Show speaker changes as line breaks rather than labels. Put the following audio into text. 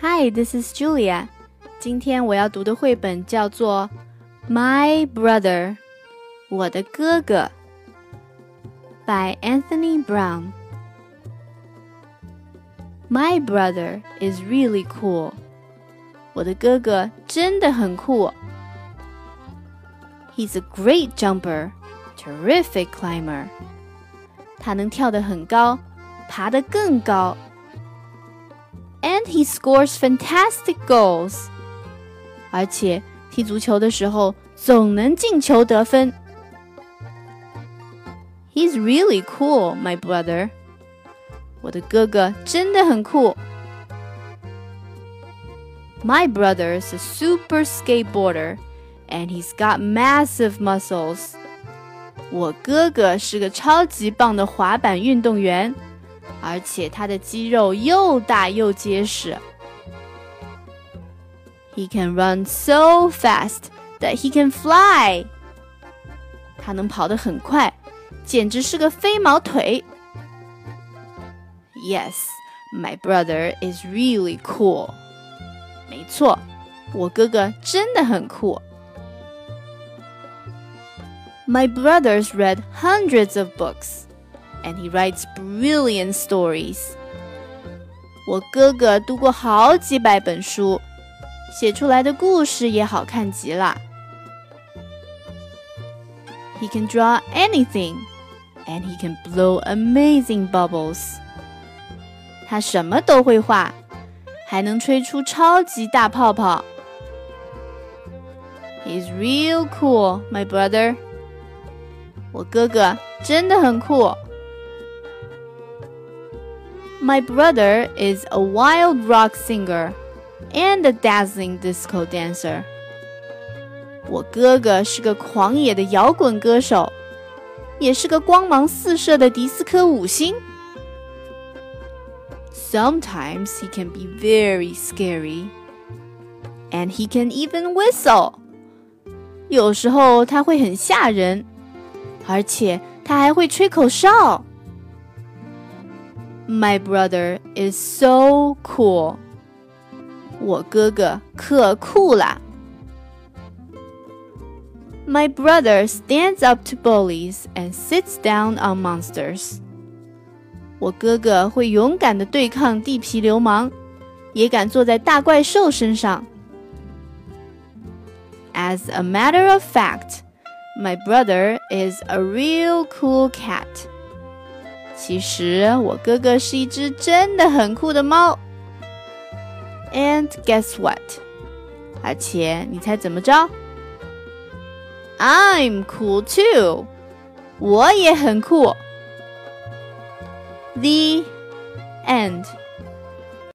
Hi, this is Julia. Julia。今天我要读的绘本叫做《My Brother》，我的哥哥，by Anthony Browne。My brother is really cool. cool。我的哥哥真的很酷。He's a great jumper, terrific climber。他能跳得很高，爬得更高。And he scores fantastic goals. 而且踢足球的时候总能进球得分。He's really cool, my brother. 我的哥哥真的很酷。My brother's a super skateboarder, and he's got massive muscles. 我哥哥是个超级棒的滑板运动员， 而且他的肌肉又大又结实。He can run so fast that he can fly. 他能跑得很快，简直是个飞毛腿。Yes, my brother is really cool. 没错，我哥哥真的很酷。My brother's read hundreds of books, and he writes brilliant stories. 我哥哥读过好几百本书，写出来的故事也好看极了。He can draw anything, and he can blow amazing bubbles. 他什么都会画。还能吹出超级大泡泡。He's real cool, my brother. 我哥哥真的很酷。 My brother is a wild rock singer and a dazzling disco dancer. 我哥哥是个狂野的摇滚歌手，也是个光芒四射的迪斯科舞星。Sometimes he can be very scary. And he can even whistle. 有时候他会很吓人，而且他还会吹口哨。 My brother is so cool. 我哥哥可酷啦。My brother stands up to bullies and sits down on monsters. 我哥哥会勇敢的对抗地痞流氓，也敢坐在大怪兽身上。As a matter of fact, my brother is a real cool cat. 其实我哥哥是一只真的很酷的猫。And guess what？而且你猜怎么着？I'm cool too. 我也很酷。The end.